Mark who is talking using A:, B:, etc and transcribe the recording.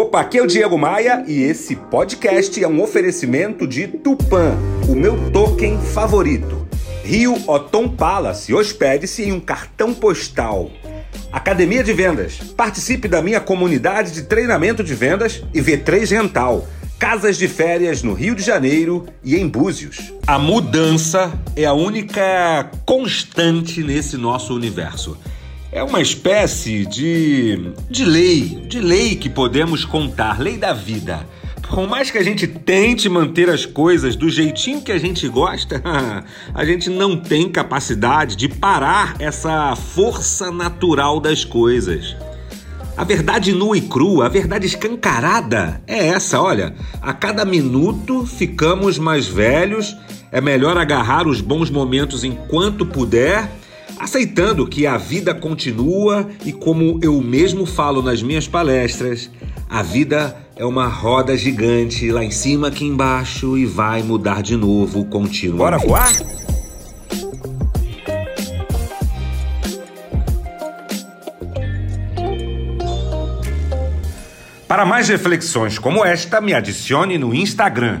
A: Opa, aqui é o Diego Maia e esse podcast é um oferecimento de Tupan, o meu token favorito. Rio Otom Palace, hospede-se em um cartão postal. Academia de Vendas, participe da minha comunidade de treinamento de vendas e V3 Rental. Casas de férias no Rio de Janeiro e em Búzios. A mudança é a única constante nesse nosso universo é uma espécie de, de lei, de lei que podemos contar, lei da vida. Por mais que a gente tente manter as coisas do jeitinho que a gente gosta, a gente não tem capacidade de parar essa força natural das coisas. A verdade nua e crua, a verdade escancarada é essa, olha. A cada minuto ficamos mais velhos, é melhor agarrar os bons momentos enquanto puder aceitando que a vida continua e, como eu mesmo falo nas minhas palestras, a vida é uma roda gigante lá em cima, aqui embaixo e vai mudar de novo continuamente. Bora voar? Para mais reflexões como esta, me adicione no Instagram